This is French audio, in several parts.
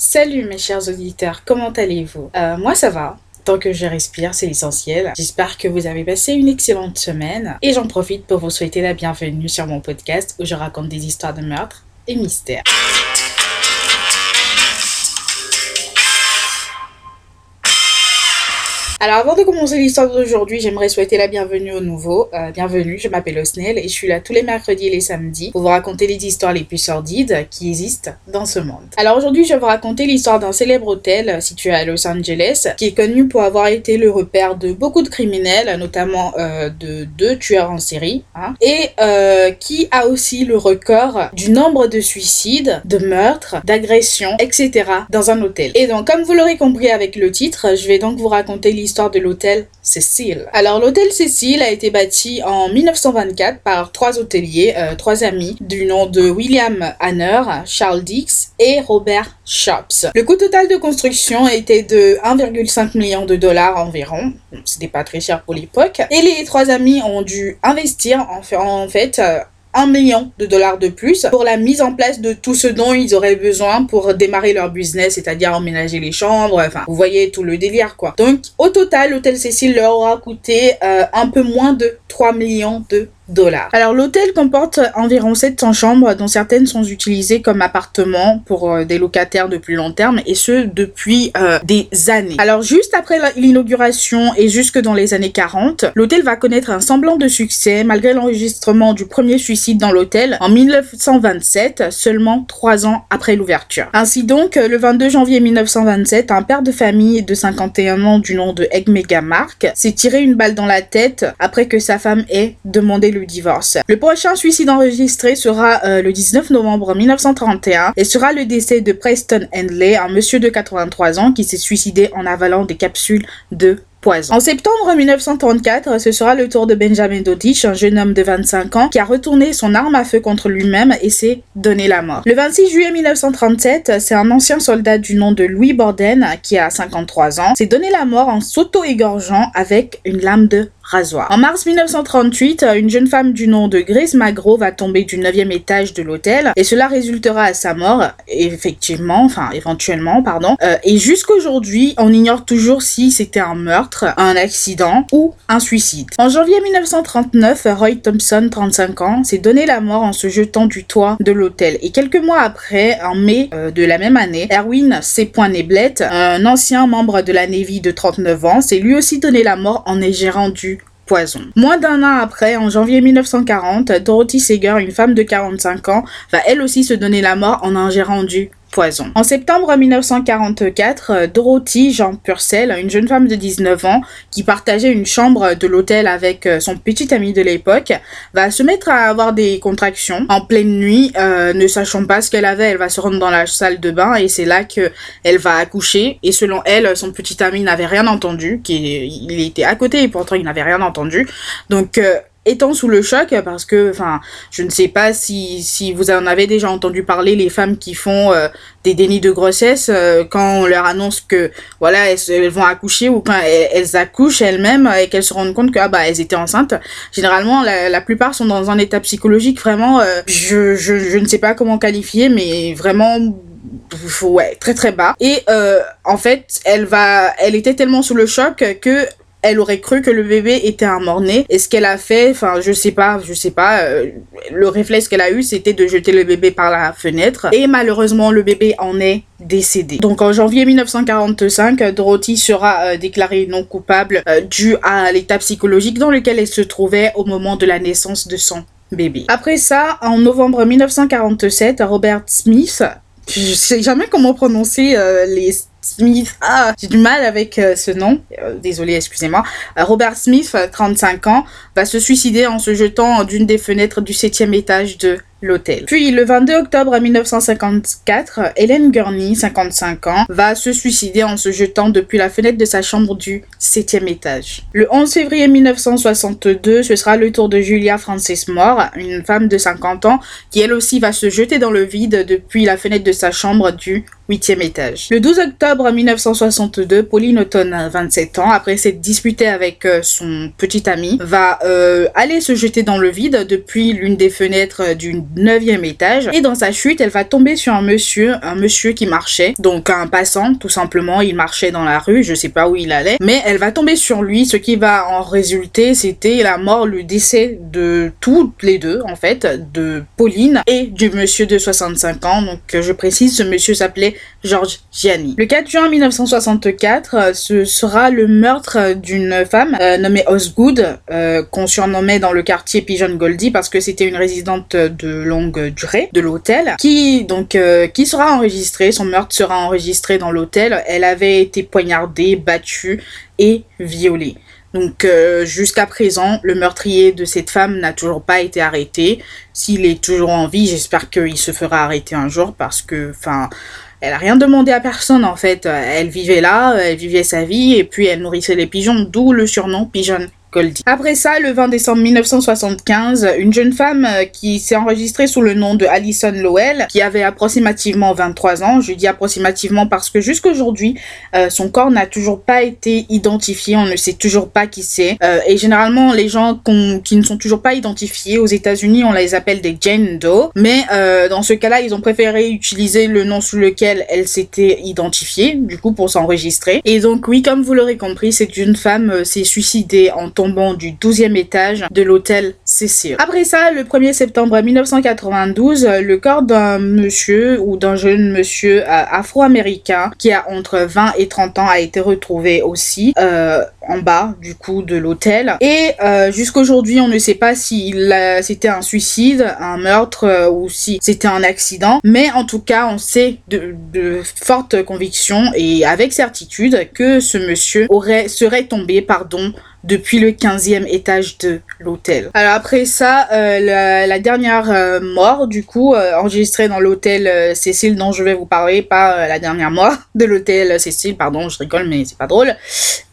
Salut mes chers auditeurs, comment allez-vous? Euh, Moi ça va. Tant que je respire, c'est l'essentiel. J'espère que vous avez passé une excellente semaine et j'en profite pour vous souhaiter la bienvenue sur mon podcast où je raconte des histoires de meurtres et mystères. Alors avant de commencer l'histoire d'aujourd'hui, j'aimerais souhaiter la bienvenue aux nouveaux. Euh, bienvenue, je m'appelle Osnel et je suis là tous les mercredis et les samedis pour vous raconter les histoires les plus sordides qui existent dans ce monde. Alors aujourd'hui, je vais vous raconter l'histoire d'un célèbre hôtel situé à Los Angeles qui est connu pour avoir été le repère de beaucoup de criminels, notamment euh, de deux tueurs en série, hein, et euh, qui a aussi le record du nombre de suicides, de meurtres, d'agressions, etc. dans un hôtel. Et donc, comme vous l'aurez compris avec le titre, je vais donc vous raconter l'histoire de l'hôtel Cécile. Alors l'hôtel Cécile a été bâti en 1924 par trois hôteliers, euh, trois amis, du nom de William Hanner, Charles Dix et Robert Shops. Le coût total de construction était de 1,5 million de dollars environ. C'était pas très cher pour l'époque. Et les trois amis ont dû investir en fait, en fait million de dollars de plus pour la mise en place de tout ce dont ils auraient besoin pour démarrer leur business, c'est-à-dire emménager les chambres, enfin, vous voyez tout le délire, quoi. Donc, au total, l'hôtel Cécile leur aura coûté euh, un peu moins de 3 millions de Alors l'hôtel comporte environ 700 chambres dont certaines sont utilisées comme appartements pour euh, des locataires de plus long terme et ce depuis euh, des années. Alors juste après l'inauguration et jusque dans les années 40, l'hôtel va connaître un semblant de succès malgré l'enregistrement du premier suicide dans l'hôtel en 1927, seulement trois ans après l'ouverture. Ainsi donc, le 22 janvier 1927, un père de famille de 51 ans du nom de Egg Mark s'est tiré une balle dans la tête après que sa femme ait demandé le divorce. Le prochain suicide enregistré sera euh, le 19 novembre 1931 et sera le décès de Preston Handley, un monsieur de 83 ans qui s'est suicidé en avalant des capsules de Poison. En septembre 1934, ce sera le tour de Benjamin Dodich, un jeune homme de 25 ans, qui a retourné son arme à feu contre lui-même et s'est donné la mort. Le 26 juillet 1937, c'est un ancien soldat du nom de Louis Borden, qui a 53 ans, s'est donné la mort en s'auto-égorgeant avec une lame de en mars 1938, une jeune femme du nom de Grace Magro va tomber du 9e étage de l'hôtel et cela résultera à sa mort, effectivement, enfin éventuellement, pardon. Euh, et jusqu'aujourd'hui, on ignore toujours si c'était un meurtre, un accident ou un suicide. En janvier 1939, Roy Thompson, 35 ans, s'est donné la mort en se jetant du toit de l'hôtel. Et quelques mois après, en mai euh, de la même année, Erwin C. Neblett, un ancien membre de la Navy de 39 ans, s'est lui aussi donné la mort en ingérant du Moins d'un an après, en janvier 1940, Dorothy Seger, une femme de 45 ans, va elle aussi se donner la mort en ingérant du En septembre 1944, euh, Dorothy Jean Purcell, une jeune femme de 19 ans qui partageait une chambre de l'hôtel avec euh, son petit ami de l'époque, va se mettre à avoir des contractions en pleine nuit, euh, ne sachant pas ce qu'elle avait, elle va se rendre dans la salle de bain et c'est là que elle va accoucher. Et selon elle, son petit ami n'avait rien entendu, qu'il était à côté et pourtant il n'avait rien entendu. Donc étant sous le choc parce que enfin je ne sais pas si, si vous en avez déjà entendu parler les femmes qui font euh, des dénis de grossesse euh, quand on leur annonce que voilà elles, vont accoucher ou quand elles, accouchent elles-mêmes et qu'elles se rendent compte que ah, bah elles étaient enceintes. Généralement la, la plupart sont dans un état psychologique vraiment euh, je, je, je ne sais pas comment qualifier mais vraiment ouais très très bas. Et en fait elle va elle était tellement sous le choc que elle aurait cru que le bébé était un mort-né. Et ce qu'elle a fait, enfin, je sais pas, je sais pas, euh, le réflexe qu'elle a eu, c'était de jeter le bébé par la fenêtre. Et malheureusement, le bébé en est décédé. Donc en janvier 1945, Dorothy sera euh, déclarée non coupable euh, à l'état psychologique dans lequel elle se trouvait au moment de la naissance de son bébé. Après ça, en novembre 1947, Robert Smith je sais jamais comment prononcer les Smith. Ah, j'ai du mal avec euh, ce nom. Euh, désolé, excusez-moi. Euh, Robert Smith, 35 ans, va se suicider en se jetant d'une des fenêtres du septième étage de l'hôtel. Puis le 22 octobre 1954, Hélène Gurney, 55 ans, va se suicider en se jetant depuis la fenêtre de sa chambre du septième étage. Le 11 février 1962, ce sera le tour de Julia Frances Moore, une femme de 50 ans, qui elle aussi va se jeter dans le vide depuis la fenêtre de sa chambre du huitième étage. Le 12 octobre 1962, Pauline Auton, 27 ans, après s'être disputée avec euh, son petit ami, va euh, aller se jeter dans le vide depuis l'une des fenêtres du neuvième étage. Et dans sa chute, elle va tomber sur un monsieur, un monsieur qui marchait, donc un passant, tout simplement. Il marchait dans la rue, je sais pas où il allait, mais elle va tomber sur lui. Ce qui va en résulter, c'était la mort, le décès de toutes les deux, en fait, de Pauline et du monsieur de 65 ans. Donc, je précise, ce monsieur s'appelait Georges Gianni. Le 4 juin 1964, euh, ce sera le meurtre d'une femme euh, nommée Osgood, euh, qu'on surnommait dans le quartier Pigeon Goldie parce que c'était une résidente de longue durée de l'hôtel, qui donc qui sera enregistrée. Son meurtre sera enregistré dans l'hôtel. Elle avait été poignardée, battue et violée. Donc jusqu'à présent, le meurtrier de cette femme n'a toujours pas été arrêté. S'il est toujours en vie, j'espère qu'il se fera arrêter un jour parce que, enfin, elle a rien demandé à personne en fait. Elle vivait là, elle vivait sa vie et puis elle nourrissait les pigeons, d'où le surnom pigeon Après ça, le 20 décembre 1975, une jeune femme euh, qui s'est enregistrée sous le nom de Alison Lowell, qui avait approximativement 23 ans, je dis approximativement parce que jusqu'aujourd'hui, euh, son corps n'a toujours pas été identifié, on ne sait toujours pas qui c'est. Euh, et généralement, les gens qui ne sont toujours pas identifiés aux États-Unis, on les appelle des Jane Doe, mais dans ce cas-là, ils ont préféré utiliser le nom sous lequel elle s'était identifiée, du coup pour s'enregistrer. Et donc oui, comme vous l'aurez compris, cette jeune femme s'est suicidée en tombant du 12e étage de l'hôtel Après ça, le 1er septembre 1992, le corps d'un monsieur ou d'un jeune monsieur euh, afro-américain qui a entre 20 et 30 ans a été retrouvé aussi euh, en bas du coup de l'hôtel. Et euh, jusqu'aujourd'hui, on ne sait pas si c'était un suicide, un meurtre ou si c'était un accident. Mais en tout cas, on sait de, de fortes convictions et avec certitude que ce monsieur aurait serait tombé, pardon, depuis le 15e étage de l'hôtel. Alors après ça, euh, la, dernière euh, mort, du coup, euh, enregistrée dans l'hôtel Cécile dont je vais vous parler, pas la dernière mort de l'hôtel Cécile, pardon, je rigole, mais c'est pas drôle,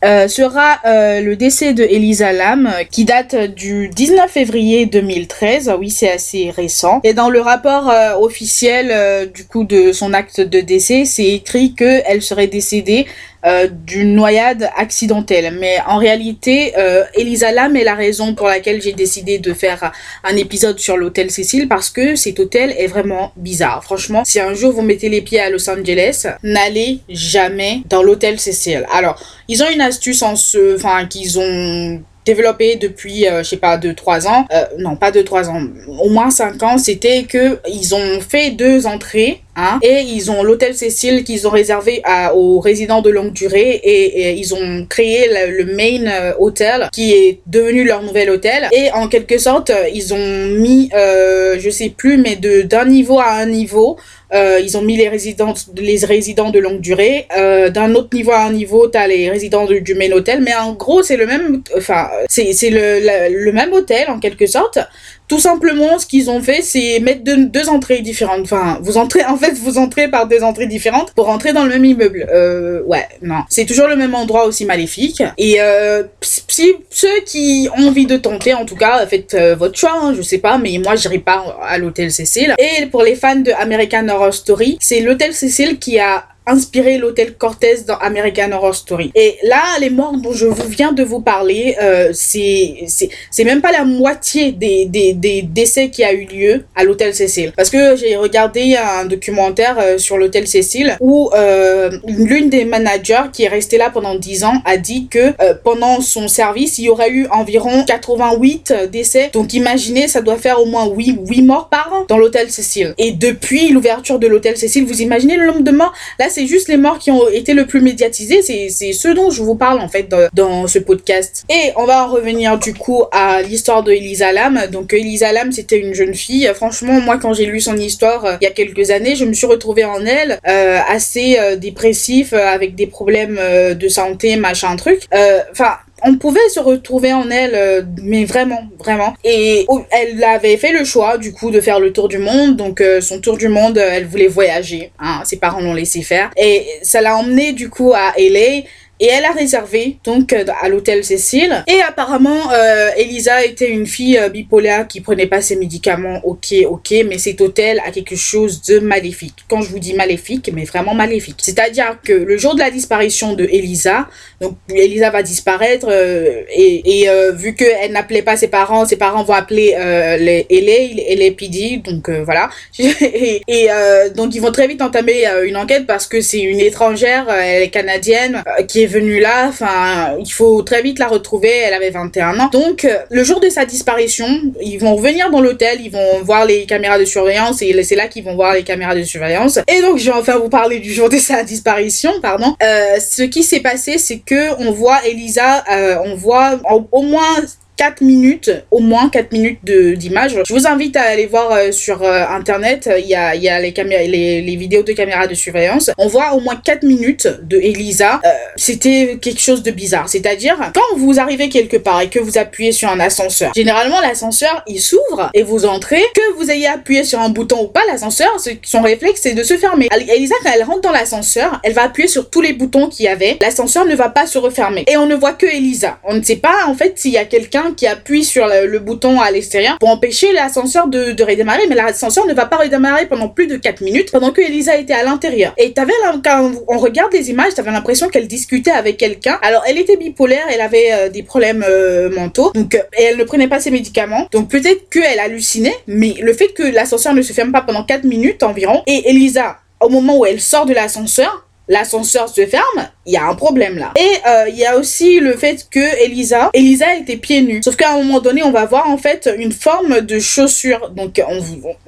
sera le décès de Elisa Lam, qui date du 19 février 2013. Oui, c'est assez récent. Et dans le rapport officiel, du coup, de son acte de décès, c'est écrit qu'elle serait décédée euh, d'une noyade accidentelle. Mais en réalité, euh, Elisa Lam est la raison pour laquelle j'ai décidé de faire un épisode sur l'hôtel Cécile parce que cet hôtel est vraiment bizarre. Franchement, si un jour vous mettez les pieds à Los Angeles, n'allez jamais dans l'hôtel Cécile. Alors, ils ont une astuce en ce, enfin, qu'ils ont développé depuis, euh, je sais pas, 2-3 ans, euh, non pas 2-3 ans, au moins 5 ans, c'était que ils ont fait deux entrées Hein, et ils ont l'hôtel Cécile qu'ils ont réservé à, aux résidents de longue durée et, ils ont créé le, main euh, hotel qui est devenu leur nouvel hôtel. Et en quelque sorte ils ont mis euh, je sais plus mais de d'un niveau à un niveau euh, ils ont mis les résidents, les résidents de longue durée. Euh, D'un autre niveau à un niveau, tu as les résidents du main hôtel. Mais en gros, c'est le même, enfin, c'est le, le, même hôtel en quelque sorte. Tout simplement, ce qu'ils ont fait, c'est mettre deux, entrées différentes. Enfin, vous entrez, en fait, vous entrez par deux entrées différentes pour entrer dans le même immeuble. Euh, ouais, non. C'est toujours le même endroit aussi maléfique. Et euh, si ceux qui ont envie de tenter, en tout cas, faites euh, votre choix. Hein, je sais pas, mais moi, j'irai pas à l'hôtel Cécile. Et pour les fans de American Horror Story, c'est l'hôtel Cécile qui a inspiré l'hôtel Cortez dans American Horror Story. Et là, les morts dont je vous viens de vous parler, euh, c'est c'est même pas la moitié des, des, des décès qui a eu lieu à l'hôtel Cécile. Parce que j'ai regardé un documentaire euh, sur l'hôtel Cécile où euh, l'une des managers qui est restée là pendant 10 ans a dit que euh, pendant son service, il y aurait eu environ 88 décès. Donc imaginez, ça doit faire au moins 8, 8 morts par an dans l'hôtel Cécile. Et depuis l'ouverture de l'hôtel Cécile, vous imaginez le nombre de morts? Là, c'est juste les morts qui ont été le plus médiatisés. C'est ce dont je vous parle en fait dans, ce podcast. Et on va en revenir du coup à l'histoire de Elisa Lam. Donc Elisa Lam, c'était une jeune fille. Franchement, moi quand j'ai lu son histoire euh, il y a quelques années, je me suis retrouvée en elle euh, assez euh, dépressif avec des problèmes de santé, machin truc. Enfin, on pouvait se retrouver en elle, euh, mais vraiment, vraiment. Et elle avait fait le choix, du coup, de faire le tour du monde. Donc, euh, son tour du monde, euh, elle voulait voyager. Hein, ses parents l'ont laissé faire. Et ça l'a emmené, du coup, à LA et elle a réservé donc euh, à l'hôtel Cécile. Et apparemment, euh, Elisa était une fille euh, bipolaire qui prenait pas ses médicaments. Ok, ok, mais cet hôtel a quelque chose de maléfique. Quand je vous dis maléfique, mais vraiment maléfique. C'est-à-dire que le jour de la disparition de Elisa, donc Elisa va disparaître et, et vu qu'elle n'appelait pas ses parents, ses parents vont appeler les LA, LAPD, donc voilà. et, et donc ils vont très vite entamer une enquête parce que c'est une étrangère, elle est canadienne, qui est venue là. Enfin, il faut très vite la retrouver. Elle avait 21 ans. Donc, euh, le jour de sa disparition, ils vont revenir dans l'hôtel, ils vont voir les caméras de surveillance et c'est là qu'ils vont voir les caméras de surveillance. Et donc, je vais enfin vous parler du jour de sa disparition, pardon. Euh, ce qui s'est passé, c'est que on voit Elisa, euh, on voit au moins 4 minutes, au moins 4 minutes d'image. Je vous invite à aller voir euh, sur euh, internet, il y a, il y a les, les, les, vidéos de caméras de surveillance. On voit au moins 4 minutes de Elisa. Euh, C'était quelque chose de bizarre. C'est-à-dire, quand vous arrivez quelque part et que vous appuyez sur un ascenseur, généralement l'ascenseur il s'ouvre et vous entrez, que vous ayez appuyé sur un bouton ou pas, l'ascenseur, son réflexe c'est de se fermer. Elisa, quand elle rentre dans l'ascenseur, elle va appuyer sur tous les boutons qu'il y avait. L'ascenseur ne va pas se refermer. Et on ne voit que Elisa. On ne sait pas en fait s'il y a quelqu'un qui appuie sur le, bouton à l'extérieur pour empêcher l'ascenseur de, redémarrer, mais l'ascenseur ne va pas redémarrer pendant plus de 4 minutes pendant que Elisa était à l'intérieur. Et t'avais, quand on regarde les images, t'avais l'impression qu'elle discutait avec quelqu'un. Alors, elle était bipolaire, elle avait euh, des problèmes euh, mentaux, donc, et elle ne prenait pas ses médicaments. Donc, peut-être qu'elle hallucinait, mais le fait que l'ascenseur ne se ferme pas pendant 4 minutes environ, et Elisa, au moment où elle sort de l'ascenseur, l'ascenseur se ferme, il y a un problème là. Et euh, il y a aussi le fait que Elisa, Elisa était pieds nus. Sauf qu'à un moment donné, on va voir en fait une forme de chaussure. Donc on,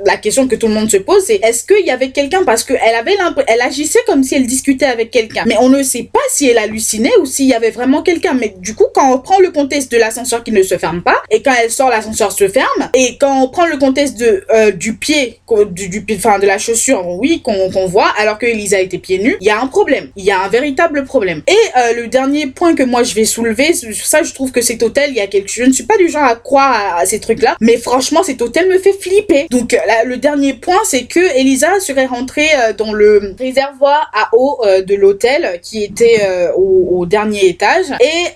la question que tout le monde se pose, c'est est-ce qu'il y avait quelqu'un? Parce qu'elle avait elle agissait comme si elle discutait avec quelqu'un. Mais on ne sait pas si elle hallucinait ou s'il y avait vraiment quelqu'un. Mais du coup, quand on prend le contexte de l'ascenseur qui ne se ferme pas et quand elle sort, l'ascenseur se ferme. Et quand on prend le contexte de euh, du pied, enfin de la chaussure, oui, qu'on voit, alors que Elisa était pieds nus, il y a un problème. Il y a un véritable problème. Et euh, le dernier point que moi je vais soulever, ça je trouve que cet hôtel, il y a quelque chose. Je ne suis pas du genre à croire à, ces trucs-là, mais franchement cet hôtel me fait flipper. Donc euh, le dernier point, c'est que Elisa serait rentrée euh, dans le réservoir à eau de l'hôtel qui était au, au, dernier étage et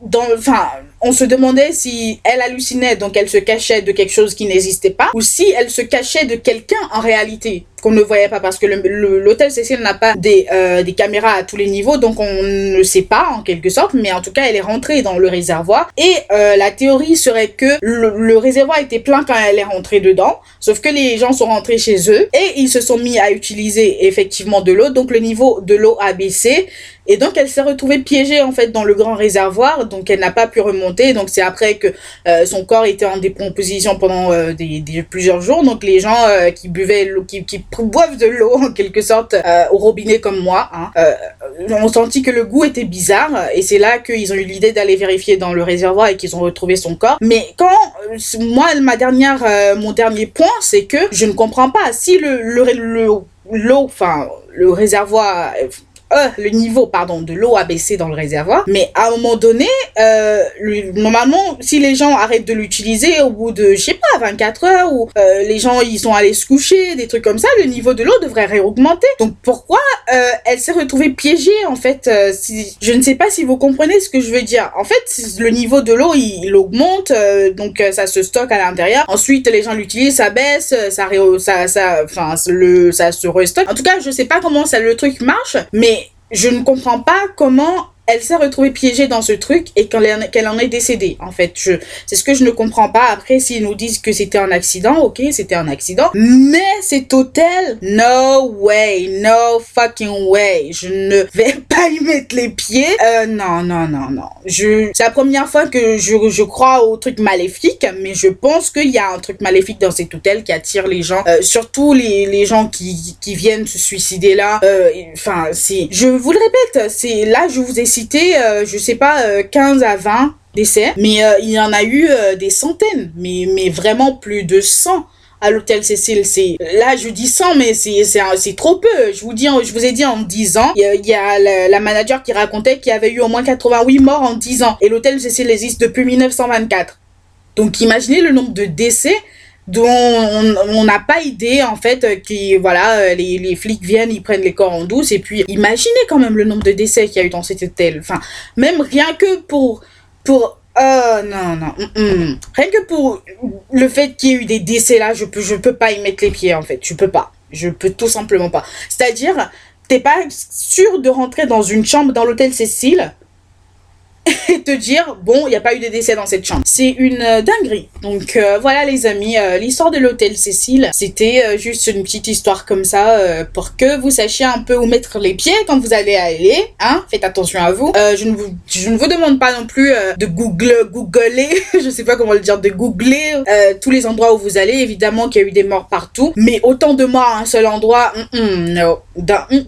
dans, enfin on se demandait si elle hallucinait, donc elle se cachait de quelque chose qui n'existait pas, ou si elle se cachait de quelqu'un en réalité qu'on ne voyait pas parce que l'hôtel Cécile n'a pas des, euh, des caméras à tous les niveaux donc on ne sait pas en quelque sorte mais en tout cas elle est rentrée dans le réservoir et euh, la théorie serait que le, réservoir était plein quand elle est rentrée dedans sauf que les gens sont rentrés chez eux et ils se sont mis à utiliser effectivement de l'eau donc le niveau de l'eau a baissé et donc elle s'est retrouvée piégée en fait dans le grand réservoir, donc elle n'a pas pu remonter. Donc c'est après que euh, son corps était en décomposition pendant euh, des, plusieurs jours. Donc les gens euh, qui buvaient qui, boivent de l'eau en quelque sorte au robinet comme moi, hein, ont senti que le goût était bizarre. Et c'est là qu'ils ont eu l'idée d'aller vérifier dans le réservoir et qu'ils ont retrouvé son corps. Mais quand moi ma dernière mon dernier point c'est que je ne comprends pas si le enfin le réservoir euh, le niveau pardon de l'eau a baissé dans le réservoir mais à un moment donné euh, normalement si les gens arrêtent de l'utiliser au bout de je sais pas 24 heures ou euh, les gens ils sont allés se coucher des trucs comme ça le niveau de l'eau devrait réaugmenter. Donc pourquoi euh, elle s'est retrouvée piégée en fait euh, si, je ne sais pas si vous comprenez ce que je veux dire. En fait le niveau de l'eau il, augmente donc ça se stocke à l'intérieur ensuite les gens l'utilisent ça baisse ça ça ça le ça se restocke en tout cas je sais pas comment ça le truc marche mais je ne comprends pas comment elle s'est retrouvée piégée dans ce truc et qu'elle en est décédée. En fait, c'est ce que je ne comprends pas. Après, s'ils nous disent que c'était un accident, ok, c'était un accident. Mais cet hôtel, no way, no fucking way. Je ne vais pas y mettre les pieds. Euh, non, non, non, non. Je, c'est la première fois que je, crois au truc maléfique, mais je pense qu'il y a un truc maléfique dans cet hôtel qui attire les gens, euh, surtout les, gens qui, qui viennent se suicider là. Euh, enfin, c'est, je vous le répète, c'est là, je vous ai cité, euh, je sais pas, 15 euh, à 20 décès, mais euh, il y en a eu des centaines, mais, mais vraiment plus de 100 à l'hôtel Cécile. C'est là, je dis 100, mais c'est c'est trop peu. Je vous dis, je vous ai dit en 10 ans, il y a, la, la, manager qui racontait qu'il y avait eu au moins 88 morts en 10 ans, et l'hôtel Cécile existe depuis 1924. Donc imaginez le nombre de décès dont on n'a pas idée en fait qui voilà les, les, flics viennent ils prennent les corps en douce et puis imaginez quand même le nombre de décès qu'il y a eu dans cet hôtel enfin même rien que pour pour Oh non, non. Mm, mm. Rien que pour le fait qu'il y ait eu des décès là, je peux, je peux pas y mettre les pieds en fait. Je peux pas. Je peux tout simplement pas. C'est-à-dire, t'es pas sûr de rentrer dans une chambre dans l'hôtel Cécile et te dire bon il n'y a pas eu de décès dans cette chambre. C'est une euh, dinguerie. Donc euh, voilà les amis euh, l'histoire de l'hôtel Cécile c'était juste une petite histoire comme ça pour que vous sachiez un peu où mettre les pieds quand vous allez aller hein. Faites attention à vous. Je ne vous je ne vous demande pas non plus de google googler je sais pas comment le dire de googler tous les endroits où vous allez. Évidemment qu'il y a eu des morts partout mais autant de morts à un seul endroit mm, mm, no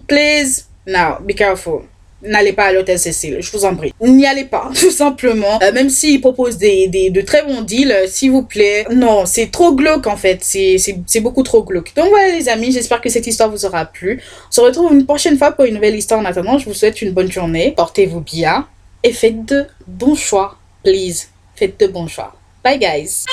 please now be careful n'allez pas à l'hôtel Cécile, je vous en prie. N'y allez pas, tout simplement. Euh, même s'ils proposent des, des, de très bons deals, euh, s'il vous plaît. Non, c'est trop glauque en fait. C'est beaucoup trop glauque. Donc voilà les amis, j'espère que cette histoire vous aura plu. On se retrouve une prochaine fois pour une nouvelle histoire. En attendant, je vous souhaite une bonne journée. Portez-vous bien et faites de bons choix. Please, faites de bons choix. Bye guys.